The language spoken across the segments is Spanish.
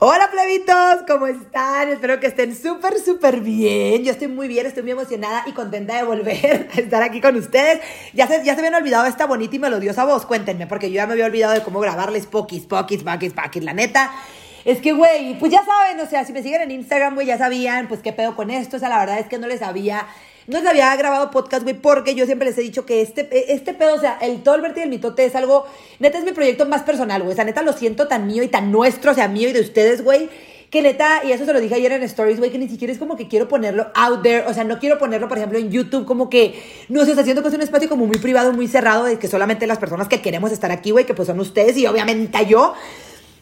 Hola plebitos, ¿cómo están? Espero que estén súper, súper bien. Yo estoy muy bien, estoy muy emocionada y contenta de volver a estar aquí con ustedes. Ya se, ya se habían olvidado esta bonita y melodiosa voz, cuéntenme, porque yo ya me había olvidado de cómo grabarles pokis, pokis, pokis, pokis. La neta, es que, güey, pues ya saben, o sea, si me siguen en Instagram, güey, ya sabían, pues qué pedo con esto. O sea, la verdad es que no les había no les había grabado podcast, güey, porque yo siempre les he dicho que este, este pedo, o sea, el Tolbert y el mitote es algo, neta, es mi proyecto más personal, güey. O sea, neta, lo siento tan mío y tan nuestro, o sea, mío y de ustedes, güey. Que neta, y eso se lo dije ayer en Stories, güey, que ni siquiera es como que quiero ponerlo out there. O sea, no quiero ponerlo, por ejemplo, en YouTube, como que, no sé, o sea, siento que es un espacio como muy privado, muy cerrado, de que solamente las personas que queremos estar aquí, güey, que pues son ustedes y obviamente yo.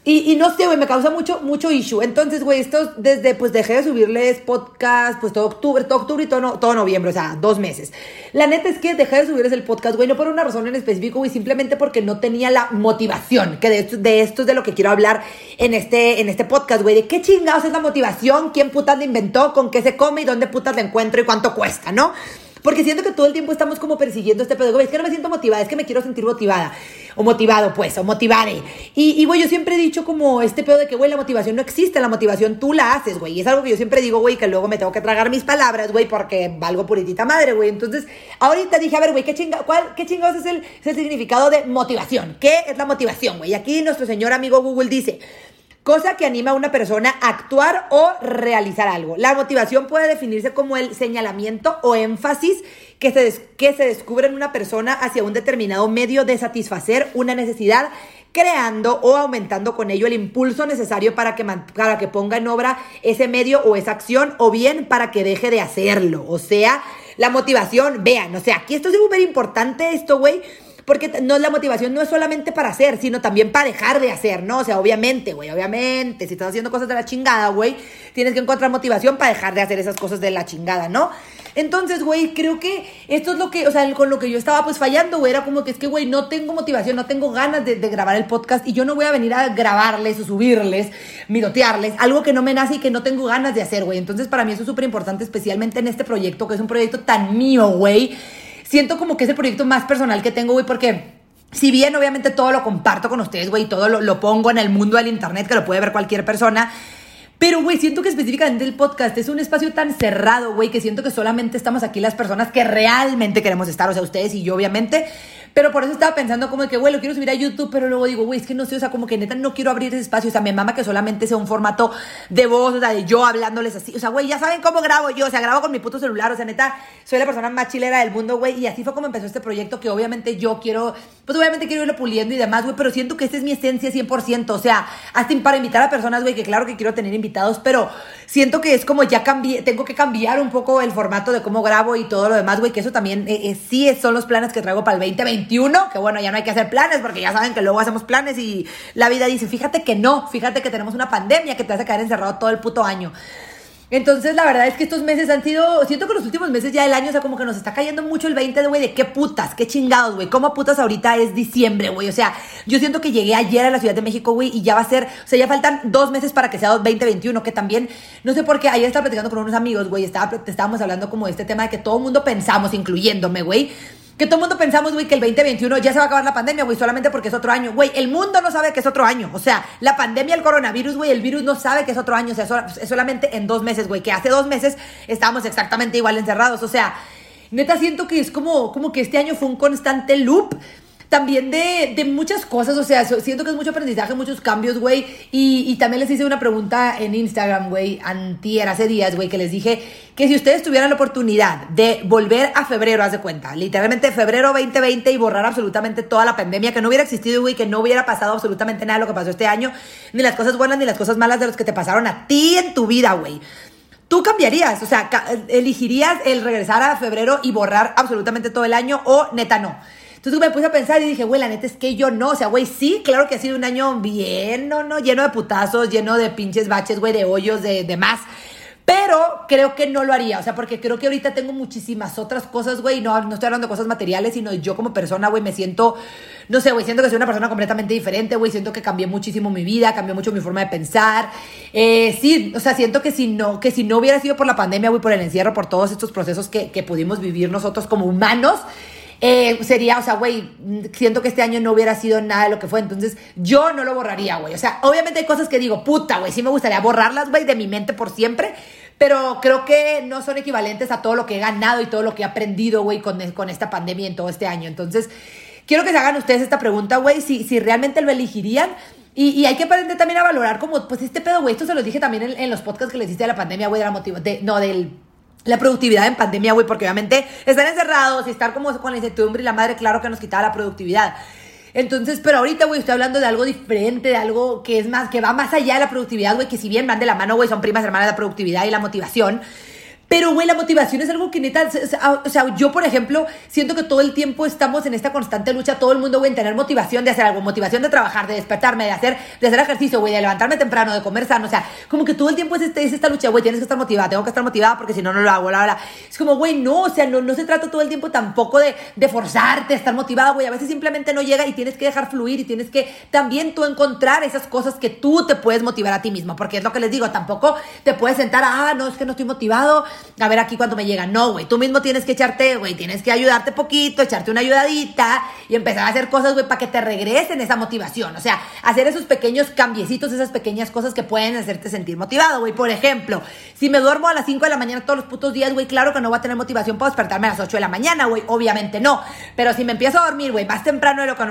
Y, no sé, güey, me causa mucho, mucho issue. Entonces, güey, esto desde, pues dejé de subirles podcast, pues todo octubre, todo octubre y todo, todo noviembre, o sea, dos meses. La neta es que dejé de subirles el podcast, güey, no por una razón en específico, güey, simplemente porque no tenía la motivación, que de esto, de esto es de lo que quiero hablar en este, en este podcast, güey, de qué chingados es la motivación, quién putas la inventó, con qué se come y dónde putas la encuentro y cuánto cuesta, ¿no? Porque siento que todo el tiempo estamos como persiguiendo este pedo. Es que no me siento motivada, es que me quiero sentir motivada. O motivado, pues, o motivare. Y, y güey, yo siempre he dicho como este pedo de que, güey, la motivación no existe, la motivación tú la haces, güey. Y es algo que yo siempre digo, güey, que luego me tengo que tragar mis palabras, güey, porque valgo puritita madre, güey. Entonces, ahorita dije, a ver, güey, ¿qué, chinga, cuál, ¿qué chingados es el, es el significado de motivación? ¿Qué es la motivación, güey? Aquí nuestro señor amigo Google dice cosa que anima a una persona a actuar o realizar algo. La motivación puede definirse como el señalamiento o énfasis que se, que se descubre en una persona hacia un determinado medio de satisfacer una necesidad creando o aumentando con ello el impulso necesario para que, para que ponga en obra ese medio o esa acción o bien para que deje de hacerlo. O sea, la motivación, vean, o sea, aquí esto es súper importante esto, güey porque no la motivación no es solamente para hacer, sino también para dejar de hacer, ¿no? O sea, obviamente, güey, obviamente, si estás haciendo cosas de la chingada, güey, tienes que encontrar motivación para dejar de hacer esas cosas de la chingada, ¿no? Entonces, güey, creo que esto es lo que, o sea, con lo que yo estaba pues fallando, güey, era como que es que, güey, no tengo motivación, no tengo ganas de, grabar el podcast y yo no voy a venir a grabarles o subirles, mirotearles, algo que no me nace y que no tengo ganas de hacer, güey. Entonces, para mí eso es súper importante, especialmente en este proyecto, que es un proyecto tan mío, güey siento como que es el proyecto más personal que tengo, güey, porque si bien obviamente todo lo comparto con ustedes, güey, todo lo, lo, pongo en el mundo del internet que lo puede ver cualquier persona. Pero, güey, siento que específicamente el podcast es un espacio tan cerrado, güey, que siento que solamente estamos aquí las personas que realmente queremos estar, o sea, ustedes y yo, obviamente. Pero por eso estaba pensando como que, güey, lo quiero subir a YouTube, pero luego digo, güey, es que no sé, o sea, como que neta no quiero abrir ese espacio. O sea, me mama que solamente sea un formato de voz, o sea, de yo hablándoles así. O sea, güey, ya saben cómo grabo yo, o sea, grabo con mi puto celular, o sea, neta, soy la persona más chilera del mundo, güey. Y así fue como empezó este proyecto que obviamente yo quiero, pues obviamente quiero irlo puliendo y demás, güey, pero siento que esta es mi esencia 100%. O sea, hasta para invitar a personas, güey, que claro que quiero tener invitados, pero siento que es como ya cambié, tengo que cambiar un poco el formato de cómo grabo y todo lo demás, güey, que eso también eh, eh, sí son los planes que traigo para el 2021, que bueno, ya no hay que hacer planes porque ya saben que luego hacemos planes y la vida dice, fíjate que no, fíjate que tenemos una pandemia que te hace quedar encerrado todo el puto año. Entonces, la verdad es que estos meses han sido, siento que los últimos meses ya del año, o sea, como que nos está cayendo mucho el 20 de, güey, de qué putas, qué chingados, güey, cómo putas ahorita es diciembre, güey, o sea, yo siento que llegué ayer a la Ciudad de México, güey, y ya va a ser, o sea, ya faltan dos meses para que sea 2021, que también, no sé por qué, ayer estaba platicando con unos amigos, güey, estaba, estábamos hablando como de este tema de que todo el mundo pensamos, incluyéndome, güey, que todo el mundo pensamos, güey, que el 2021 ya se va a acabar la pandemia, güey, solamente porque es otro año. Güey, el mundo no sabe que es otro año. O sea, la pandemia, el coronavirus, güey, el virus no sabe que es otro año. O sea, es solamente en dos meses, güey, que hace dos meses estábamos exactamente igual encerrados. O sea, neta siento que es como, como que este año fue un constante loop también de, de, muchas cosas, o sea, siento que es mucho aprendizaje, muchos cambios, güey. Y, y, también les hice una pregunta en Instagram, güey, antier, hace días, güey, que les dije que si ustedes tuvieran la oportunidad de volver a febrero, haz de cuenta, literalmente febrero 2020 y borrar absolutamente toda la pandemia, que no hubiera existido, güey, que no hubiera pasado absolutamente nada de lo que pasó este año, ni las cosas buenas ni las cosas malas de los que te pasaron a ti en tu vida, güey. ¿Tú cambiarías? O sea, ¿elegirías el regresar a febrero y borrar absolutamente todo el año o neta no? Entonces me puse a pensar y dije, güey, la neta es que yo no. O sea, güey, sí, claro que ha sido un año bien, no, no, lleno de putazos, lleno de pinches baches, güey, de hoyos, de, de más. Pero creo que no lo haría, o sea, porque creo que ahorita tengo muchísimas otras cosas, güey, no, no estoy hablando de cosas materiales, sino yo como persona, güey, me siento, no sé, güey, siento que soy una persona completamente diferente, güey, siento que cambié muchísimo mi vida, cambió mucho mi forma de pensar. Eh, sí, o sea, siento que si no, que si no hubiera sido por la pandemia, güey, por el encierro, por todos estos procesos que, que pudimos vivir nosotros como humanos, eh, sería, o sea, güey, siento que este año no hubiera sido nada de lo que fue, entonces yo no lo borraría, güey. O sea, obviamente hay cosas que digo, puta, güey, sí me gustaría borrarlas, güey, de mi mente por siempre, pero creo que no son equivalentes a todo lo que he ganado y todo lo que he aprendido, güey, con, con esta pandemia en todo este año. Entonces, quiero que se hagan ustedes esta pregunta, güey, si, si realmente lo elegirían. Y, hay que aprender también a valorar como, pues este pedo, güey, esto se lo dije también en, los podcasts que les hice de la pandemia, güey, de la motivación, no, del la productividad en pandemia, güey, porque obviamente estar encerrados y estar como con la incertidumbre y la madre, claro que nos quitaba la productividad. Entonces, pero ahorita, güey, estoy hablando de algo diferente, de algo que es más, que va más allá de la productividad, güey, que si bien van de la mano, güey, son primas hermanas de la productividad y la motivación. Pero, güey, la motivación es algo que neta, o sea, yo, por ejemplo, siento que todo el tiempo estamos en esta constante lucha, todo el mundo, güey, en tener motivación de hacer algo, motivación de trabajar, de despertarme, de hacer, de hacer ejercicio, güey, de levantarme temprano, de comer sano, o sea, como que todo el tiempo es, este, es esta lucha, güey, tienes que estar motivada, tengo que estar motivada porque si no, no lo hago, la, la. Es como, güey, no, o sea, no, no se trata todo el tiempo tampoco de, de forzarte a estar motivada, güey, a veces simplemente no llega y tienes que dejar fluir y tienes que también tú encontrar esas cosas que tú te puedes motivar a ti mismo, porque es lo que les digo, tampoco te puedes sentar, ah, no, es que no estoy motivado, a ver aquí cuando me llega. No, güey, tú mismo tienes que echarte, güey, tienes que ayudarte poquito, echarte una ayudadita y empezar a hacer cosas, güey, para que te regresen esa motivación. O sea, hacer esos pequeños cambiecitos, esas pequeñas cosas que pueden hacerte sentir motivado, güey. Por ejemplo, si me duermo a las 5 de la mañana todos los putos días, güey, claro que no voy a tener motivación para despertarme a las 8 de la mañana, güey. Obviamente no. Pero si me empiezo a dormir, güey, más temprano de lo que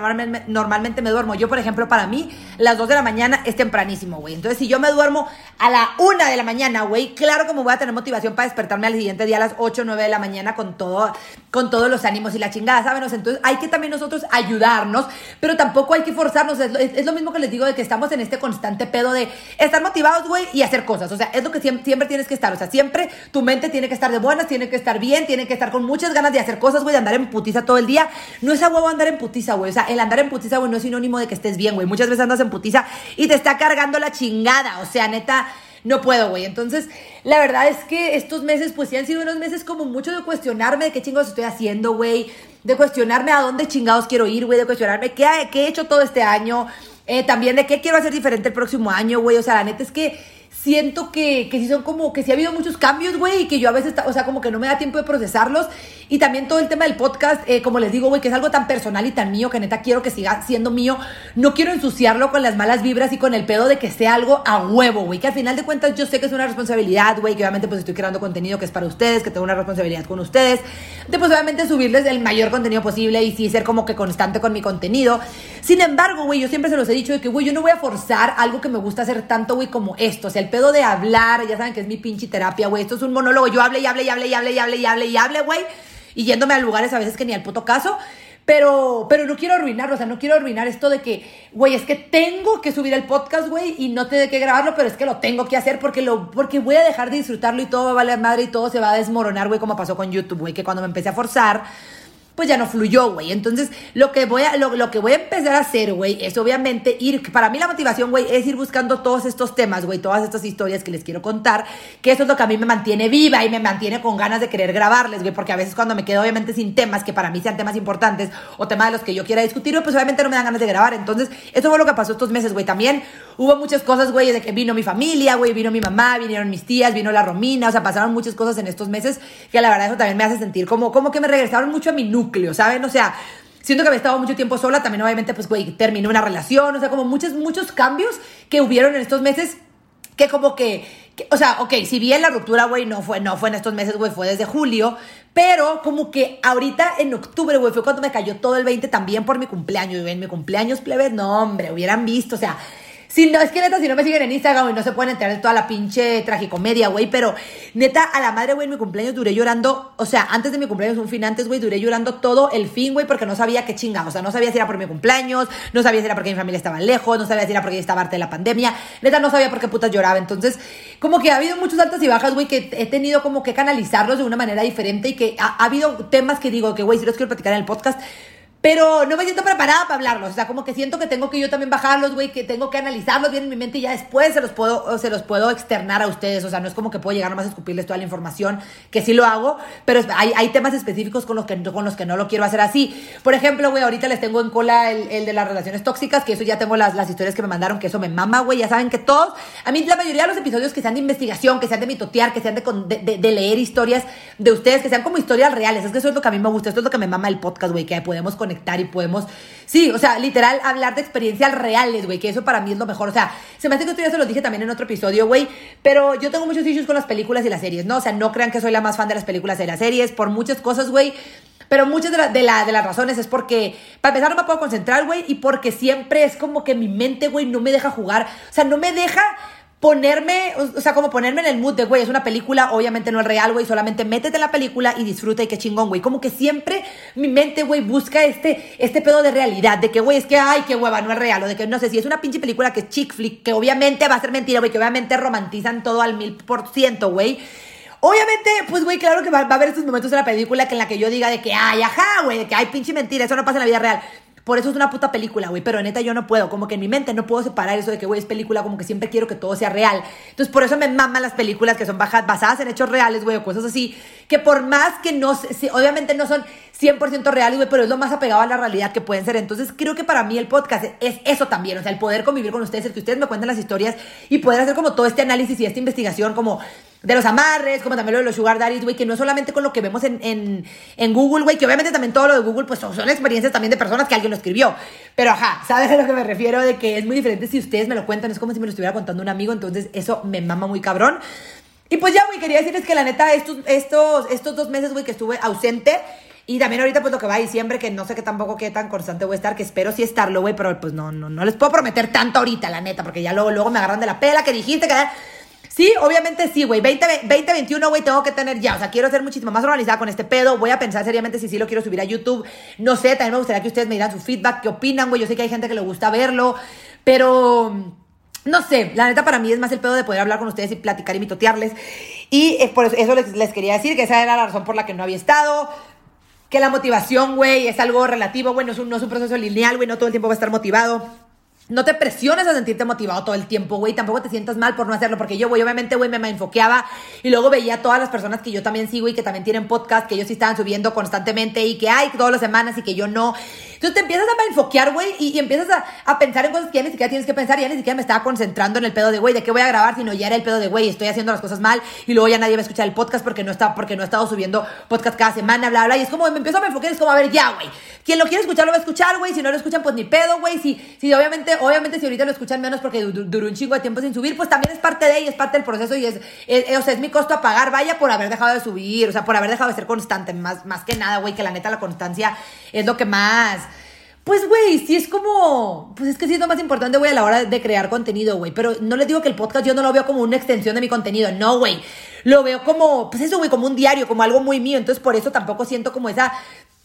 normalmente, me duermo. Yo, por ejemplo, para mí, las 2 de la mañana es tempranísimo, güey. Entonces, si yo me duermo a la 1 de la mañana, güey, claro que me voy a tener motivación para al siguiente día a las 8 o 9 de la mañana con todo, con todos los ánimos y la chingada, ¿saben? Entonces hay que también nosotros ayudarnos, pero tampoco hay que forzarnos. Es lo, mismo que les digo de que estamos en este constante pedo de estar motivados, güey, y hacer cosas. O sea, es lo que siempre, siempre, tienes que estar. O sea, siempre tu mente tiene que estar de buenas, tiene que estar bien, tiene que estar con muchas ganas de hacer cosas, güey, de andar en putiza todo el día. No es a huevo andar en putiza, güey. O sea, el andar en putiza, güey, no es sinónimo de que estés bien, güey. Muchas veces andas en putiza y te está cargando la chingada. O sea, neta no puedo, güey. Entonces, la verdad es que estos meses, pues sí han sido unos meses como mucho de cuestionarme de qué chingados estoy haciendo, güey. De cuestionarme a dónde chingados quiero ir, güey. De cuestionarme qué, qué he hecho todo este año. Eh, también de qué quiero hacer diferente el próximo año, güey. O sea, la neta es que siento que, que sí son como, que sí ha habido muchos cambios, güey, y que yo a veces, o sea, como que no me da tiempo de procesarlos. Y también todo el tema del podcast, eh, como les digo, güey, que es algo tan personal y tan mío que neta quiero que siga siendo mío. No quiero ensuciarlo con las malas vibras y con el pedo de que sea algo a huevo, güey. Que al final de cuentas yo sé que es una responsabilidad, güey, que obviamente pues estoy creando contenido que es para ustedes, que tengo una responsabilidad con ustedes. De pues obviamente subirles el mayor contenido posible y sí ser como que constante con mi contenido. Sin embargo, güey, yo siempre se los he dicho de que, güey, yo no voy a forzar algo que me gusta hacer tanto, güey, como esto. O sea, el de hablar, ya saben que es mi pinche terapia, güey. Esto es un monólogo. Yo hable y hable y hable y hable y hable y hable y hable, güey. Y yéndome a lugares a veces que ni al puto caso. Pero, pero no quiero arruinarlo, o sea, no quiero arruinar esto de que, güey, es que tengo que subir el podcast, güey, y no tengo que grabarlo, pero es que lo tengo que hacer porque, lo, porque voy a dejar de disfrutarlo y todo va a valer madre y todo se va a desmoronar, güey, como pasó con YouTube, güey, que cuando me empecé a forzar, pues ya no fluyó, güey. Entonces, lo que voy a, lo, que voy a empezar a hacer, güey, es obviamente ir, para mí la motivación, güey, es ir buscando todos estos temas, güey, todas estas historias que les quiero contar, que eso es lo que a mí me mantiene viva y me mantiene con ganas de querer grabarles, güey, porque a veces cuando me quedo obviamente sin temas que para mí sean temas importantes o temas de los que yo quiera discutir, pues obviamente no me dan ganas de grabar. Entonces, eso fue lo que pasó estos meses, güey. También hubo muchas cosas, güey, de que vino mi familia, güey, vino mi mamá, vinieron mis tías, vino la Romina, o sea, pasaron muchas cosas en estos meses que la verdad eso también me hace sentir como, como que me regresaron mucho a mi núcleo, ¿saben? O sea, siento que había estado mucho tiempo sola, también obviamente, pues, güey, terminé una relación, o sea, como muchos, muchos cambios que hubieron en estos meses que como que, o sea, ok, si bien la ruptura, güey, no fue, no fue en estos meses, güey, fue desde julio, pero como que ahorita en octubre, güey, fue cuando me cayó todo el 20 también por mi cumpleaños, güey, en mi cumpleaños, plebes, no, hombre, hubieran visto, o sea, si no, es que neta, si no me siguen en Instagram, y no se pueden enterar de toda la pinche tragicomedia, güey. Pero neta, a la madre, güey, en mi cumpleaños duré llorando. O sea, antes de mi cumpleaños, un fin antes, güey, duré llorando todo el fin, güey, porque no sabía qué chinga. O sea, no sabía si era por mi cumpleaños, no sabía si era porque mi familia estaba lejos, no sabía si era porque estaba harta de la pandemia. Neta, no sabía por qué putas lloraba. Entonces, como que ha habido muchos altas y bajas, güey, que he tenido como que canalizarlos de una manera diferente y que ha, ha habido temas que digo que, güey, si los quiero platicar en el podcast pero no me siento preparada para hablarlos. O sea, como que siento que tengo que yo también bajarlos, güey, que tengo que analizarlos bien en mi mente y ya después se los puedo, se los puedo externar a ustedes. O sea, no es como que puedo llegar nomás a escupirles toda la información, que sí lo hago, pero hay, hay temas específicos con los, que, con los que no lo quiero hacer así. Por ejemplo, güey, ahorita les tengo en cola el, el, de las relaciones tóxicas, que eso ya tengo las, las historias que me mandaron, que eso me mama, güey. Ya saben que todos, a mí la mayoría de los episodios que sean de investigación, que sean de mitotear, que sean de, de, de leer historias de ustedes, que sean como historias reales. Es que eso es lo que a mí me gusta, esto es lo que me mama el podcast, güey, que podemos conectar y podemos Sí, o sea, literal, hablar de experiencias reales, güey, que eso para mí es lo mejor. O sea, se me hace que esto ya se lo dije también en otro episodio, güey, pero yo tengo muchos issues con las películas y las series, ¿no? O sea, no crean que soy la más fan de las películas y las series por muchas cosas, güey. Pero muchas de, de, la, de, las razones es porque, para empezar, no me puedo concentrar, güey, y porque siempre es como que mi mente, güey, no me deja jugar. O sea, no me deja ponerme, o sea, como ponerme en el mood de, güey, es una película, obviamente no es real, güey, solamente métete en la película y disfruta y qué chingón, güey. Como que siempre mi mente, güey, busca este, este pedo de realidad, de que, güey, es que, ay, qué hueva, no es real, o de que, no sé, si es una pinche película que es chick flick, que obviamente va a ser mentira, güey, que obviamente romantizan todo al mil por ciento, güey. Obviamente, pues, güey, claro que va, a haber estos momentos en la película que en la que yo diga de que, ay, ajá, güey, de que hay pinche mentira, eso no pasa en la vida real. Por eso es una puta película, güey. Pero neta yo no puedo. Como que en mi mente no puedo separar eso de que, güey, es película. Como que siempre quiero que todo sea real. Entonces por eso me maman las películas que son basadas en hechos reales, güey, o cosas así. Que por más que no, obviamente no son 100% reales, güey, pero es lo más apegado a la realidad que pueden ser. Entonces creo que para mí el podcast es eso también. O sea, el poder convivir con ustedes, el que ustedes me cuenten las historias y poder hacer como todo este análisis y esta investigación como de los amarres, como también lo de los sugar daddies, güey, que no solamente con lo que vemos en, en, Google, güey, que obviamente también todo lo de Google, pues son, son, experiencias también de personas que alguien lo escribió. Pero ajá, ¿sabes a lo que me refiero? De que es muy diferente si ustedes me lo cuentan, es como si me lo estuviera contando un amigo, entonces eso me mama muy cabrón. Y pues ya, güey, quería decirles que la neta, estos, estos, estos dos meses, güey, que estuve ausente, y también ahorita, pues lo que va a diciembre, que no sé qué tampoco qué tan constante voy a estar, que espero sí estarlo, güey, pero pues no, no, no les puedo prometer tanto ahorita, la neta, porque ya luego, luego me agarran de la pela que dijiste que Sí, obviamente sí, güey. 2021, güey, tengo que tener ya. O sea, quiero ser muchísimo más organizada con este pedo. Voy a pensar seriamente si sí lo quiero subir a YouTube. No sé, también me gustaría que ustedes me dieran su feedback, qué opinan, güey. Yo sé que hay gente que le gusta verlo, pero... No sé, la neta para mí es más el pedo de poder hablar con ustedes y platicar y mitotearles. Y es por eso, les, les quería decir que esa era la razón por la que no había estado que la motivación, güey, es algo relativo, güey, no es un, no es un proceso lineal, güey, no todo el tiempo va a estar motivado. No te presiones a sentirte motivado todo el tiempo, güey. Tampoco te sientas mal por no hacerlo. Porque yo, güey, obviamente, güey, me, enfoqueaba y luego veía a todas las personas que yo también sigo y que también tienen podcast, que ellos sí estaban subiendo constantemente y que hay todas las semanas y que yo no. Entonces te empiezas a enfoquear, güey, y, empiezas a, a, pensar en cosas que ya ni siquiera tienes que pensar. Ya ni siquiera me estaba concentrando en el pedo de, güey, de qué voy a grabar, sino ya era el pedo de, güey, estoy haciendo las cosas mal y luego ya nadie va a escuchar el podcast porque no, está, porque no he estado subiendo podcast cada semana, bla, bla. Y es como, me empiezo a enfocar, es como, a ver, ya, güey. Quien lo quiere escuchar, lo va a escuchar, güey. Si no lo escuchan, pues ni pedo, güey. Si, si obviamente, obviamente, si ahorita lo escuchan menos porque duró un chingo de tiempo sin subir, pues también es parte de y es parte del proceso y es, o sea, es mi costo a pagar, vaya, por haber dejado de subir, o sea, por haber dejado de ser constante, más, más que nada, güey, que la neta la constancia es lo que más pues, güey, sí es como. Pues es que sí es lo más importante, güey, a la hora de crear contenido, güey. Pero no les digo que el podcast yo no lo veo como una extensión de mi contenido. No, güey. Lo veo como, pues eso, güey, como un diario, como algo muy mío. Entonces, por eso tampoco siento como esa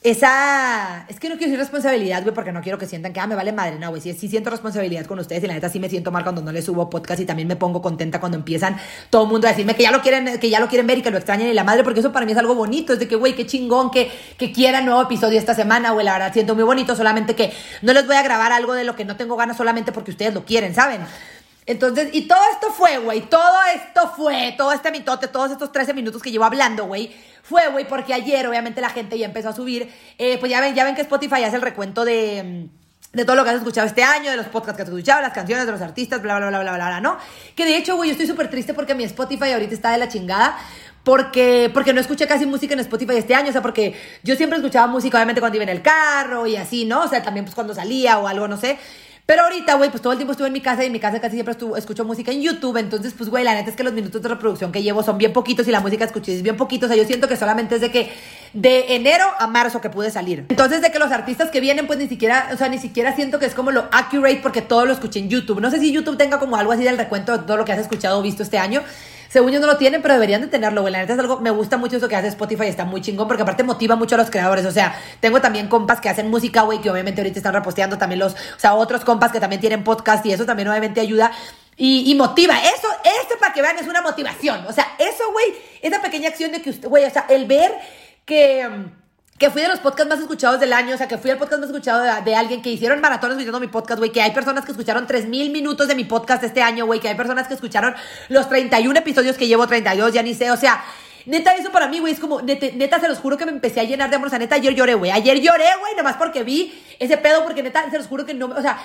esa. Es que no quiero decir responsabilidad, güey, porque no quiero que sientan que, ah, me vale madre. No, güey, sí, sí siento responsabilidad con ustedes y la neta sí me siento mal cuando no les subo podcast y también me pongo contenta cuando empiezan todo el mundo a decirme que ya lo quieren, que ya lo quieren ver y que lo extrañan y la madre, porque eso para mí es algo bonito. Es de que, güey, qué chingón que, que quieran nuevo episodio esta semana, güey, la verdad siento muy bonito, solamente que no les voy a grabar algo de lo que no tengo ganas solamente porque ustedes lo quieren, ¿saben? Entonces, y todo esto fue, güey, todo esto fue, todo este mitote, todos estos 13 minutos que llevo hablando, güey, fue, güey, porque ayer obviamente la gente ya empezó a subir, eh, pues ya ven, ya ven que Spotify hace el recuento de mm, de todo lo que has escuchado este año, de los podcasts que has escuchado, las canciones de los artistas, bla, bla, bla, bla, bla, bla, ¿no? Que de hecho, güey, yo estoy súper triste porque mi Spotify ahorita está de la chingada. Porque, porque no escuché casi música en Spotify este año, o sea, porque yo siempre escuchaba música, obviamente, cuando iba en el carro y así, ¿no? O sea, también pues cuando salía o algo, no sé. Pero ahorita, güey, pues todo el tiempo estuve en mi casa y en mi casa casi siempre estuvo, escucho música en YouTube. Entonces, pues, güey, la neta es que los minutos de reproducción que llevo son bien poquitos y la música escuché es bien poquito. O sea, yo siento que solamente es de que de enero a marzo que pude salir. Entonces, de que los artistas que vienen, pues ni siquiera, o sea, ni siquiera siento que es como lo accurate porque todo lo escuché en YouTube. No sé si YouTube tenga como algo así del recuento de todo lo que has escuchado o visto este año. Según yo no lo tienen, pero deberían de tenerlo, güey. La neta es algo, me gusta mucho eso que hace Spotify, está muy chingón, porque aparte motiva mucho a los creadores. O sea, tengo también compas que hacen música, güey, que obviamente ahorita están reposteando también los, o sea, otros compas que también tienen podcast y eso también obviamente ayuda. Y, y, motiva. Eso, eso para que vean es una motivación. O sea, eso, güey, esa pequeña acción de que usted, güey, o sea, el ver que que fui de los podcasts más escuchados del año, o sea, que fui el podcast más escuchado de, alguien que hicieron maratones escuchando mi podcast, güey, que hay personas que escucharon 3000 minutos de mi podcast este año, güey, que hay personas que escucharon los 31 episodios que llevo, 32, ya ni sé, o sea, Neta, eso para mí, güey, es como, neta, se los juro que me empecé a llenar de amor. O sea, neta, ayer lloré, güey. Ayer lloré, güey, nada más porque vi ese pedo, porque neta, se los juro que no, o sea,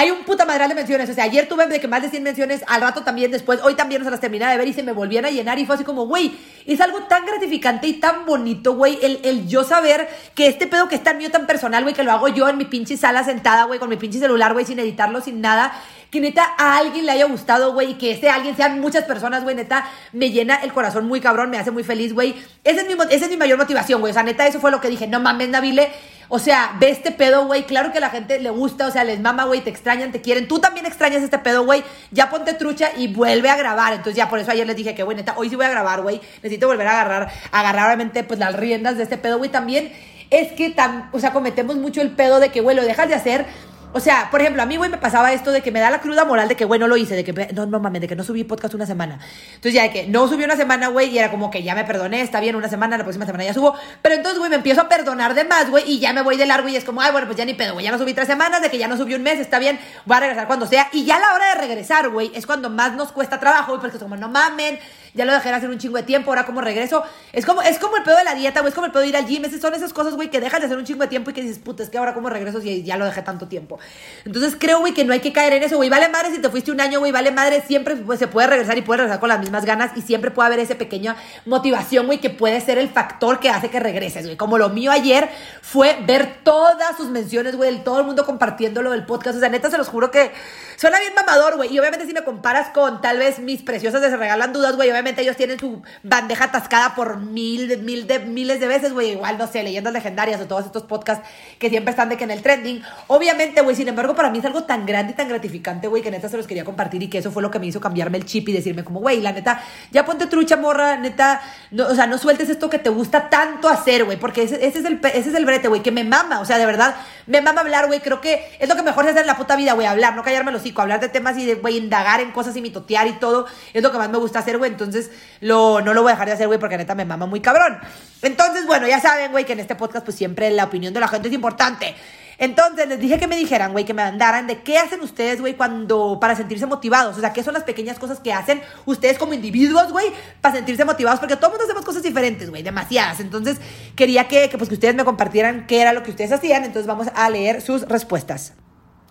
hay un puta madral de menciones. O sea, ayer tuve de que más de 100 menciones, al rato también después, hoy también se las terminé de ver y se me volvían a llenar y fue así como, güey, es algo tan gratificante y tan bonito, güey, el, el yo saber que este pedo que es tan mío, tan personal, güey, que lo hago yo en mi pinche sala sentada, güey, con mi pinche celular, güey, sin editarlo, sin nada, que neta a alguien le haya gustado, güey, y que ese alguien sean muchas personas, güey, neta, me llena el corazón muy cabrón, me hace muy feliz, güey. Esa es mi, esa es mi mayor motivación, güey. O sea, neta, eso fue lo que dije. No mames, Nabile. O sea, ve este pedo, güey. Claro que la gente le gusta, o sea, les mama, güey, te extrañan, te quieren. Tú también extrañas este pedo, güey. Ya ponte trucha y vuelve a grabar. Entonces, ya por eso ayer les dije que, güey, neta, hoy sí voy a grabar, güey. Necesito volver a agarrar, agarrar obviamente, pues las riendas de este pedo, güey. También es que, tan, o sea, cometemos mucho el pedo de que, güey, lo dejas de hacer o sea, por ejemplo, a mí, güey, me pasaba esto de que me da la cruda moral de que, güey, no lo hice, de que, no, no mames, de que no subí podcast una semana. Entonces ya de que no subí una semana, güey, y era como que ya me perdoné, está bien, una semana, la próxima semana ya subo. Pero entonces, güey, me empiezo a perdonar de más, güey, y ya me voy de largo y es como, ay, bueno, pues ya ni pedo, güey, ya no subí tres semanas, de que ya no subí un mes, está bien, voy a regresar cuando sea. Y ya a la hora de regresar, güey, es cuando más nos cuesta trabajo, güey, porque es como, no mamen, ya lo dejé de hacer un chingo de tiempo, ahora como regreso. Es como, es como el pedo de la dieta, güey, es como el pedo de ir al gym. Esas son esas cosas, güey, que dejas de hacer un chingo de tiempo y que dices, puta, es que ahora como regreso si ya lo dejé tanto tiempo. Entonces creo, güey, que no hay que caer en eso, güey. Vale madre si te fuiste un año, güey, vale madre, siempre pues, se puede regresar y puede regresar con las mismas ganas y siempre puede haber esa pequeña motivación, güey, que puede ser el factor que hace que regreses, güey. Como lo mío ayer fue ver todas sus menciones, güey, todo el mundo compartiéndolo del podcast. O sea, neta, se los juro que suena bien mamador, güey. Y obviamente si me comparas con tal vez mis preciosas de Se Regalan Dudas, güey, obviamente ellos tienen su bandeja atascada por mil, mil de, miles de veces, güey. Igual, no sé, leyendas legendarias o todos estos podcasts que siempre están de que en el trending. Obviamente, güey, sin embargo, para mí es algo tan grande y tan gratificante, güey, que neta se los quería compartir y que eso fue lo que me hizo cambiarme el chip y decirme como, güey, la neta, ya ponte trucha, morra, neta, no, o sea, no sueltes esto que te gusta tanto hacer, güey, porque ese, es el, ese es el brete, güey, que me mama, o sea, de verdad, me mama hablar, güey, creo que es lo que mejor se hace en la puta vida, güey, hablar, no callarme los hocico, hablar de temas y de, güey, indagar en cosas y mitotear y todo, es lo que más me gusta hacer, güey, entonces lo, no lo voy a dejar de hacer, güey, porque neta me mama muy cabrón. Entonces, bueno, ya saben, güey, que en este podcast, pues siempre la opinión de la gente es importante. Entonces les dije que me dijeran, güey, que me mandaran de qué hacen ustedes, güey, cuando para sentirse motivados. O sea, qué son las pequeñas cosas que hacen ustedes como individuos, güey, para sentirse motivados. Porque todo mundo hacemos cosas diferentes, güey, demasiadas. Entonces quería que, que, pues, que ustedes me compartieran qué era lo que ustedes hacían. Entonces vamos a leer sus respuestas.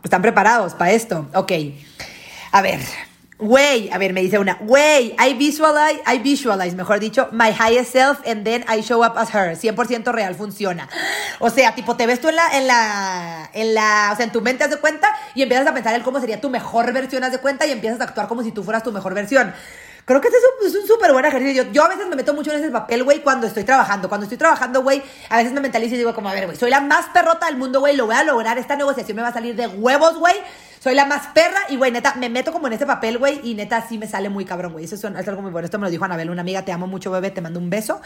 ¿Están preparados para esto? Ok. A ver, Güey, a ver, me dice una, güey, I visualize, I visualize, mejor dicho, my highest self and then I show up as her. 100% real, funciona. O sea, tipo, te ves tú en la, en la, en la, o sea, en tu mente haz de cuenta y empiezas a pensar en cómo sería tu mejor versión, haz de cuenta y empiezas a actuar como si tú fueras tu mejor versión. Creo que este es un súper buen ejercicio. Yo, yo, a veces me meto mucho en ese papel, güey, cuando estoy trabajando. Cuando estoy trabajando, güey, a veces me mentalizo y digo como, a ver, güey, soy la más perrota del mundo, güey, lo voy a lograr. Esta negociación me va a salir de huevos, güey soy la más perra y, güey, neta, me meto como en ese papel, güey, y neta, sí me sale muy cabrón, güey. Eso es, algo muy bueno. Esto me lo dijo Anabel, una amiga, te amo mucho, bebé, te mando un beso.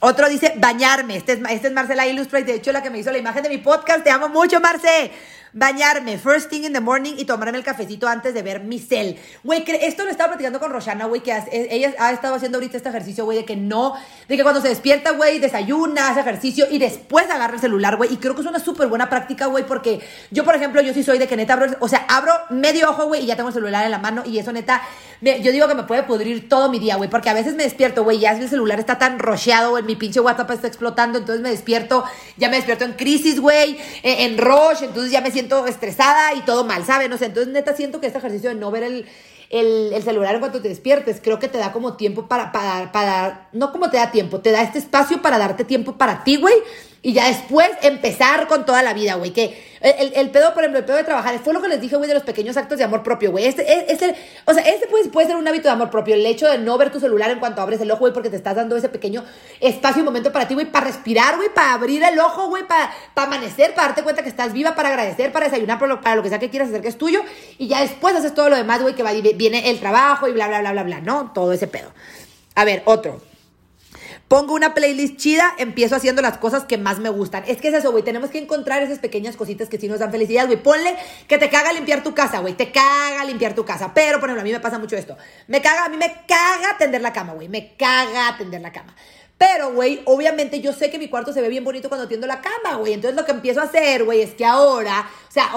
Otro dice, bañarme. Este es, este es Marcela Illustrate, de hecho, la que me hizo la imagen de mi podcast. Te amo mucho, Marce bañarme first thing in the morning y tomarme el cafecito antes de ver mi cel. Güey, esto lo estaba platicando con Roshana, güey, que ella ha estado haciendo ahorita este ejercicio, güey, de que no, de que cuando se despierta, güey, desayuna, hace ejercicio y después agarra el celular, güey. Y creo que es una súper buena práctica, güey, porque yo, por ejemplo, yo sí soy de que neta abro, o sea, abro medio ojo, güey, y ya tengo el celular en la mano y eso neta, yo digo que me puede pudrir todo mi día, güey, porque a veces me despierto, güey, ya el celular está tan rocheado, güey, mi pinche WhatsApp está explotando, entonces me despierto, ya me despierto en crisis, güey, en, en rush, entonces ya me siento estresada y todo mal, ¿saben? O sea, entonces neta siento que este ejercicio de no ver el, el, celular en cuanto te despiertes, creo que te da como tiempo para, para, para, no como te da tiempo, te da este espacio para darte tiempo para ti, güey, y ya después empezar con toda la vida, güey. Que el, el, pedo, por ejemplo, el pedo de trabajar, fue lo que les dije, güey, de los pequeños actos de amor propio, güey. Este, es, este, o sea, este puede, puede ser un hábito de amor propio. El hecho de no ver tu celular en cuanto abres el ojo, güey, porque te estás dando ese pequeño espacio y momento para ti, güey, para respirar, güey, para abrir el ojo, güey, para, para amanecer, para darte cuenta que estás viva, para agradecer, para desayunar, para lo, para lo que sea que quieras hacer que es tuyo. Y ya después haces todo lo demás, güey, que va, viene el trabajo y bla, bla, bla, bla, bla, ¿no? Todo ese pedo. A ver, otro. Pongo una playlist chida, empiezo haciendo las cosas que más me gustan. Es que es eso, güey. Tenemos que encontrar esas pequeñas cositas que sí nos dan felicidad, güey. Ponle que te caga limpiar tu casa, güey. Te caga limpiar tu casa. Pero, por ejemplo, a mí me pasa mucho esto. Me caga, a mí me caga tender la cama, güey. Me caga tender la cama. Pero, güey, obviamente yo sé que mi cuarto se ve bien bonito cuando tiendo la cama, güey. Entonces lo que empiezo a hacer, güey, es que ahora, o sea,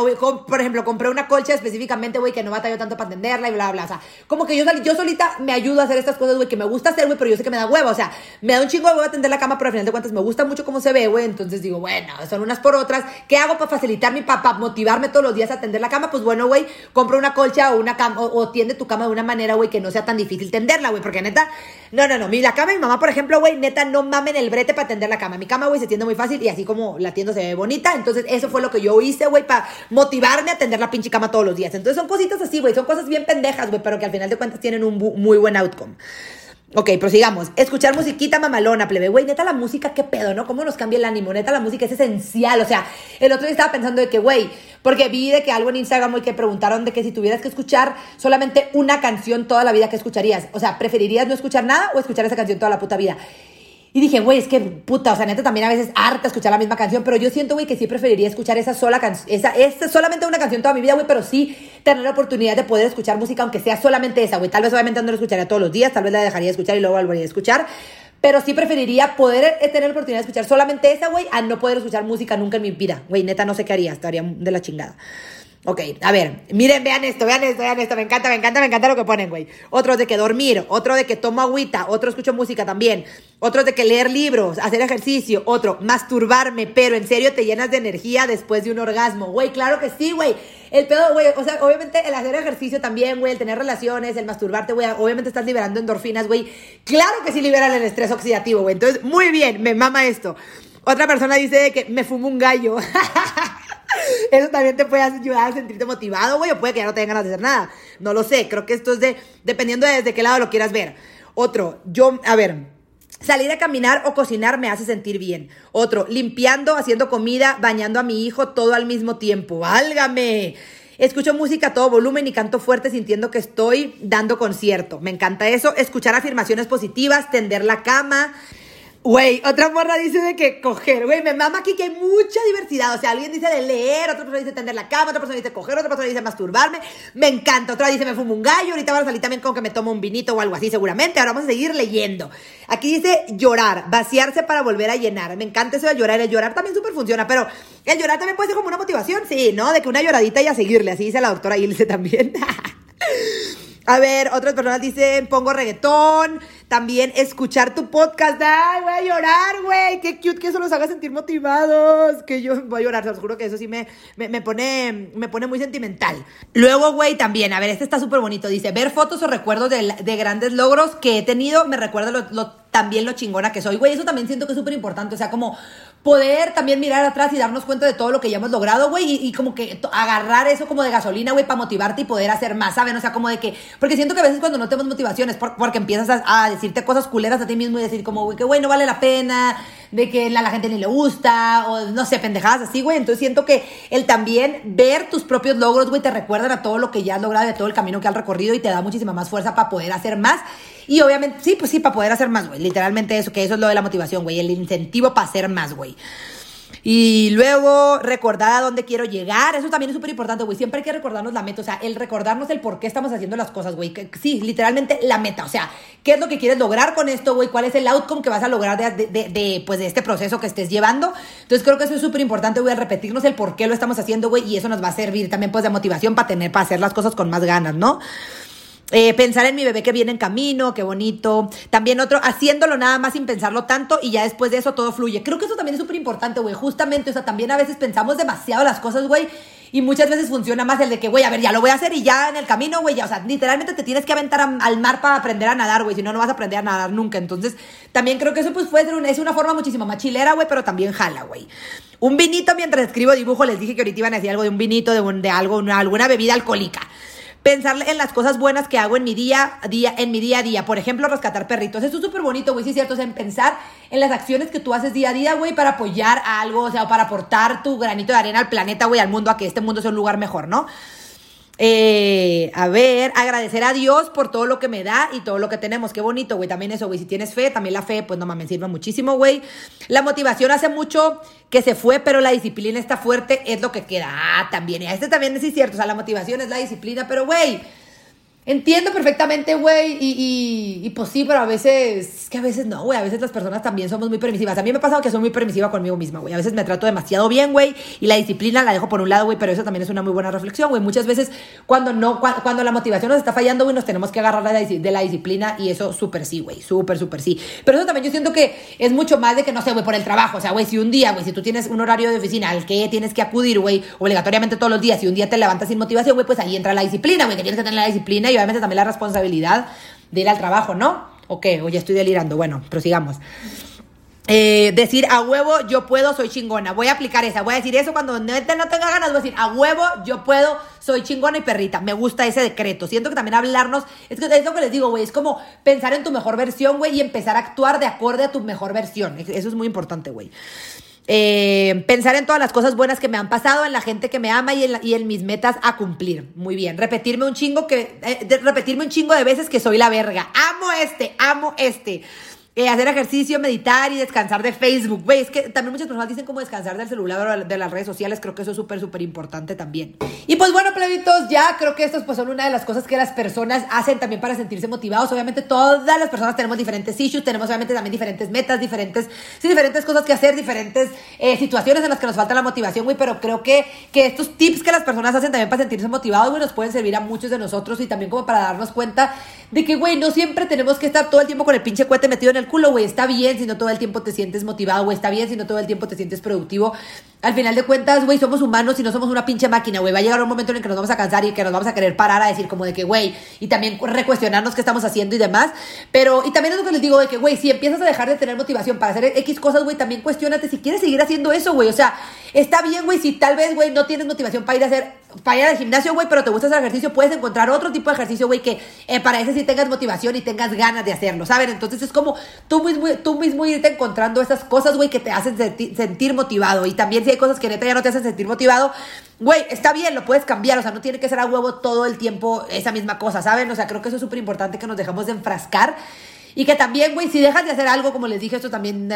por ejemplo, compré una colcha específicamente, güey, que no batallo tanto para tenderla y bla, bla. O sea, como que yo, yo solita me ayudo a hacer estas cosas, güey, que me gusta hacer, güey, pero yo sé que me da huevo. O sea, me da un chingo de huevo tender la cama, pero al final de cuentas me gusta mucho cómo se ve, güey. Entonces digo, bueno, son unas por otras. ¿Qué hago para facilitar mi papá, motivarme todos los días a tender la cama? Pues bueno, güey, compro una colcha o una cama, o, tiende tu cama de una manera, güey, que no sea tan difícil tenderla, güey. Porque neta, no, no, no. Mi, la cama mi mamá, por ejemplo, güey, neta, no mamen el brete para tender la cama. Mi cama, güey, se tiende muy fácil y así como la tiendo se ve bonita. Entonces, eso fue lo que yo hice, güey, para motivarme a tender la pinche cama todos los días. Entonces, son cositas así, güey. Son cosas bien pendejas, güey, pero que al final de cuentas tienen un muy buen outcome. Ok, prosigamos. Escuchar musiquita mamalona, plebe. Güey, neta la música, qué pedo, ¿no? ¿Cómo nos cambia el ánimo? Neta la música es esencial. O sea, el otro día estaba pensando de que, güey, porque vi de que algo en Instagram, güey, que preguntaron de que si tuvieras que escuchar solamente una canción toda la vida, ¿qué escucharías? O sea, ¿preferirías no escuchar nada o escuchar esa canción toda la puta vida? Y dije, güey, es que puta, o sea, neta también a veces harta escuchar la misma canción, pero yo siento, güey, que sí preferiría escuchar esa sola canción, esa, es solamente una canción toda mi vida, güey, pero sí tener la oportunidad de poder escuchar música, aunque sea solamente esa, güey. Tal vez obviamente no la escucharía todos los días, tal vez la dejaría de escuchar y luego volvería a escuchar, pero sí preferiría poder eh, tener la oportunidad de escuchar solamente esa, güey, a no poder escuchar música nunca en mi vida. Güey, neta, no sé qué haría, estaría de la chingada. Ok, a ver, miren, vean esto, vean esto, vean esto, me encanta, me encanta, me encanta lo que ponen, güey. Otro de que dormir, otro de que tomo agüita, otro escucho música también, otro de que leer libros, hacer ejercicio, otro, masturbarme, pero en serio te llenas de energía después de un orgasmo, güey, claro que sí, güey. El pedo, güey, o sea, obviamente el hacer ejercicio también, güey, el tener relaciones, el masturbarte, güey, obviamente estás liberando endorfinas, güey. Claro que sí liberan el estrés oxidativo, güey. Entonces, muy bien, me mama esto. Otra persona dice que me fumo un gallo. Eso también te puede ayudar a sentirte motivado, güey, o puede que ya no tengas ganas de hacer nada. No lo sé, creo que esto es de, dependiendo de desde qué lado lo quieras ver. Otro, yo, a ver, Salir a caminar o cocinar me hace sentir bien. Otro, limpiando, haciendo comida, bañando a mi hijo todo al mismo tiempo. ¡Válgame! Escucho música a todo volumen y canto fuerte sintiendo que estoy dando concierto. Me encanta eso. Escuchar afirmaciones positivas, tender la cama, Güey, otra morra dice de que coger, güey, me mama aquí que hay mucha diversidad. O sea, alguien dice de leer, otra persona dice tender la cama, otra persona dice coger, otra persona dice masturbarme. Me encanta. Otra dice me fumo un gallo, ahorita van a salir también con que me tomo un vinito o algo así, seguramente. Ahora vamos a seguir leyendo. Aquí dice llorar, vaciarse para volver a llenar. Me encanta eso de llorar. El llorar también súper funciona, pero el llorar también puede ser como una motivación, sí, ¿no? De que una lloradita y a seguirle. Así dice la doctora Ilse también. A ver, otras personas dicen, pongo reggaetón, también escuchar tu podcast. Ay, voy a llorar, güey. Qué cute que eso los haga sentir motivados. Que yo voy a llorar, os juro que eso sí me, me, pone, me pone muy sentimental. Luego, güey, también, a ver, este está súper bonito. Dice, ver fotos o recuerdos de, de, grandes logros que he tenido me recuerda lo, también lo chingona que soy. Güey, eso también siento que es súper importante. O sea, como poder también mirar atrás y darnos cuenta de todo lo que ya hemos logrado, güey, y, como que agarrar eso como de gasolina, güey, para motivarte y poder hacer más, ¿saben? O sea, como de que, porque siento que a veces cuando no tenemos motivaciones, porque empiezas a, decirte cosas culeras a ti mismo y decir como, güey, que güey, no vale la pena, de que a la gente ni le gusta, o no sé, pendejadas así, güey. Entonces siento que el también ver tus propios logros, güey, te recuerdan a todo lo que ya has logrado, de todo el camino que has recorrido y te da muchísima más fuerza para poder hacer más. Y obviamente, sí, pues sí, para poder hacer más, güey. Literalmente eso, que eso es lo de la motivación, güey. El incentivo para hacer más, güey. Y luego recordar a dónde quiero llegar. Eso también es súper importante, güey. Siempre hay que recordarnos la meta. O sea, el recordarnos el por qué estamos haciendo las cosas, güey. Sí, literalmente la meta. O sea, ¿qué es lo que quieres lograr con esto, güey? ¿Cuál es el outcome que vas a lograr de, de, pues, de este proceso que estés llevando? Entonces creo que eso es súper importante, güey, repetirnos el por qué lo estamos haciendo, güey. Y eso nos va a servir también, pues, de motivación para tener, para hacer las cosas con más ganas, ¿no? Eh, pensar en mi bebé que viene en camino, qué bonito. También otro, haciéndolo nada más sin pensarlo tanto y ya después de eso todo fluye. Creo que eso también es súper importante, güey. Justamente, o sea, también a veces pensamos demasiado las cosas, güey. Y muchas veces funciona más el de que, güey, a ver, ya lo voy a hacer y ya en el camino, güey, ya, o sea, literalmente te tienes que aventar al mar para aprender a nadar, güey, si no, no vas a aprender a nadar nunca. Entonces, también creo que eso, pues, puede ser una, es una forma muchísimo más chilera, güey, pero también jala, güey. Un vinito mientras escribo dibujo, les dije que ahorita iban a decir algo de un vinito, de, un, de algo, alguna bebida alcohólica pensar en las cosas buenas que hago en mi día, día, en mi día a día. Por ejemplo, rescatar perritos. Eso es súper bonito, güey, sí es cierto. O sea, en pensar en las acciones que tú haces día a día, güey, para apoyar a algo, o sea, para aportar tu granito de arena al planeta, güey, al mundo, a que este mundo sea un lugar mejor, ¿no? Eh, a ver, agradecer a Dios por todo lo que me da y todo lo que tenemos. Qué bonito, güey. También eso, güey. Si tienes fe, también la fe, pues no mames, sirve muchísimo, güey. La motivación hace mucho que se fue, pero la disciplina está fuerte, es lo que queda. Ah, también. Este también es cierto. O sea, la motivación es la disciplina, pero, güey Entiendo perfectamente, güey, y, y, y, pues sí, pero a veces, es que a veces no, güey, a veces las personas también somos muy permisivas. A mí me ha pasado que soy muy permisiva conmigo misma, güey. A veces me trato demasiado bien, güey, y la disciplina la dejo por un lado, güey, pero eso también es una muy buena reflexión, güey. Muchas veces cuando no, cuando, la motivación nos está fallando, güey, nos tenemos que agarrar de la, disciplina y eso súper sí, güey, súper, súper sí. Pero eso también yo siento que es mucho más de que, no sé, güey, por el trabajo. O sea, güey, si un día, güey, si tú tienes un horario de oficina al que tienes que acudir, güey, obligatoriamente todos los días, y un día te levantas sin motivación, güey, pues ahí entra la disciplina, güey, que tienes que tener la disciplina y obviamente también la responsabilidad de ir al trabajo, ¿no? ¿O qué? O estoy delirando. Bueno, prosigamos. Eh, decir a huevo, yo puedo, soy chingona. Voy a aplicar esa. Voy a decir eso cuando no tenga ganas. Voy a decir a huevo, yo puedo, soy chingona y perrita. Me gusta ese decreto. Siento que también hablarnos. Es, que, es lo que les digo, güey. Es como pensar en tu mejor versión, güey, y empezar a actuar de acorde a tu mejor versión. Eso es muy importante, güey. Eh, pensar en todas las cosas buenas que me han pasado, en la gente que me ama y en, mis metas a cumplir. Muy bien. Repetirme un chingo que, eh, repetirme un chingo de veces que soy la verga. Amo este, amo este. Eh, hacer ejercicio, meditar y descansar de Facebook. Güey, es que también muchas personas dicen como descansar del celular o de las redes sociales. Creo que eso es súper, súper importante también. Y pues bueno, plebitos, ya creo que estos pues son una de las cosas que las personas hacen también para sentirse motivados. Obviamente todas las personas tenemos diferentes issues, tenemos obviamente también diferentes metas, diferentes, sí, diferentes cosas que hacer, diferentes eh, situaciones en las que nos falta la motivación, güey. Pero creo que, que estos tips que las personas hacen también para sentirse motivados, güey, nos pueden servir a muchos de nosotros y también como para darnos cuenta de que, güey, no siempre tenemos que estar todo el tiempo con el pinche cohete metido en el culo, güey. Está bien si no todo el tiempo te sientes motivado, güey. Está bien si no todo el tiempo te sientes productivo. Al final de cuentas, güey, somos humanos y no somos una pinche máquina, güey. Va a llegar un momento en el que nos vamos a cansar y que nos vamos a querer parar a decir como de que, güey, y también recuestionarnos qué estamos haciendo y demás. Pero, y también es lo que les digo de que, güey, si empiezas a dejar de tener motivación para hacer X cosas, güey, también cuestionate si quieres seguir haciendo eso, güey. O sea, está bien, güey, si tal vez, güey, no tienes motivación para ir a hacer, para ir al gimnasio, güey, pero te gusta hacer ejercicio, puedes encontrar otro tipo de ejercicio, güey, que eh, para ese sí tengas motivación y tengas ganas de hacerlo, ¿saben? Entonces es como tú mismo, tú mismo irte encontrando esas cosas, güey, que te hacen sentir motivado. Y también si hay cosas que neta ya no te hacen sentir motivado, güey, está bien, lo puedes cambiar, o sea, no tiene que ser a huevo todo el tiempo esa misma cosa, ¿saben? O sea, creo que eso es súper importante que nos dejamos de enfrascar. Y que también, güey, si dejas de hacer algo, como les dije esto también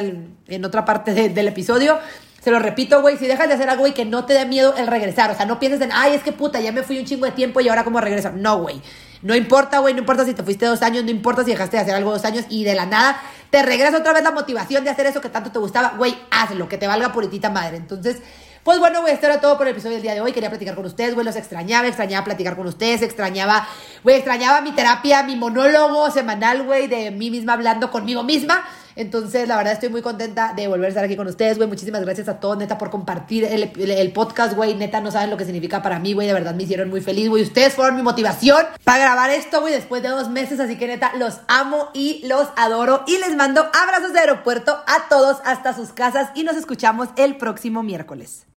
en, otra parte del episodio, se lo repito, güey, si dejas de hacer algo, güey, que no te dé miedo el regresar. O sea, no pienses en, ay, es que puta, ya me fui un chingo de tiempo y ahora cómo regreso. No, güey. No importa, güey, no importa si te fuiste dos años, no importa si dejaste de hacer algo dos años y de la nada te regresa otra vez la motivación de hacer eso que tanto te gustaba. Güey, hazlo, que te valga puritita madre. Entonces, pues bueno, güey, esto era todo por el episodio del día de hoy. Quería platicar con ustedes, güey, los extrañaba, extrañaba platicar con ustedes, extrañaba, güey, extrañaba mi terapia, mi monólogo semanal, güey, de mí misma hablando conmigo misma. Entonces, la verdad estoy muy contenta de volver a estar aquí con ustedes, güey. Muchísimas gracias a todos, neta, por compartir el, el, podcast, güey. Neta, no saben lo que significa para mí, güey. De verdad me hicieron muy feliz, güey. Ustedes fueron mi motivación para grabar esto, güey, después de dos meses. Así que, neta, los amo y los adoro. Y les mando abrazos de aeropuerto a todos hasta sus casas y nos escuchamos el próximo miércoles.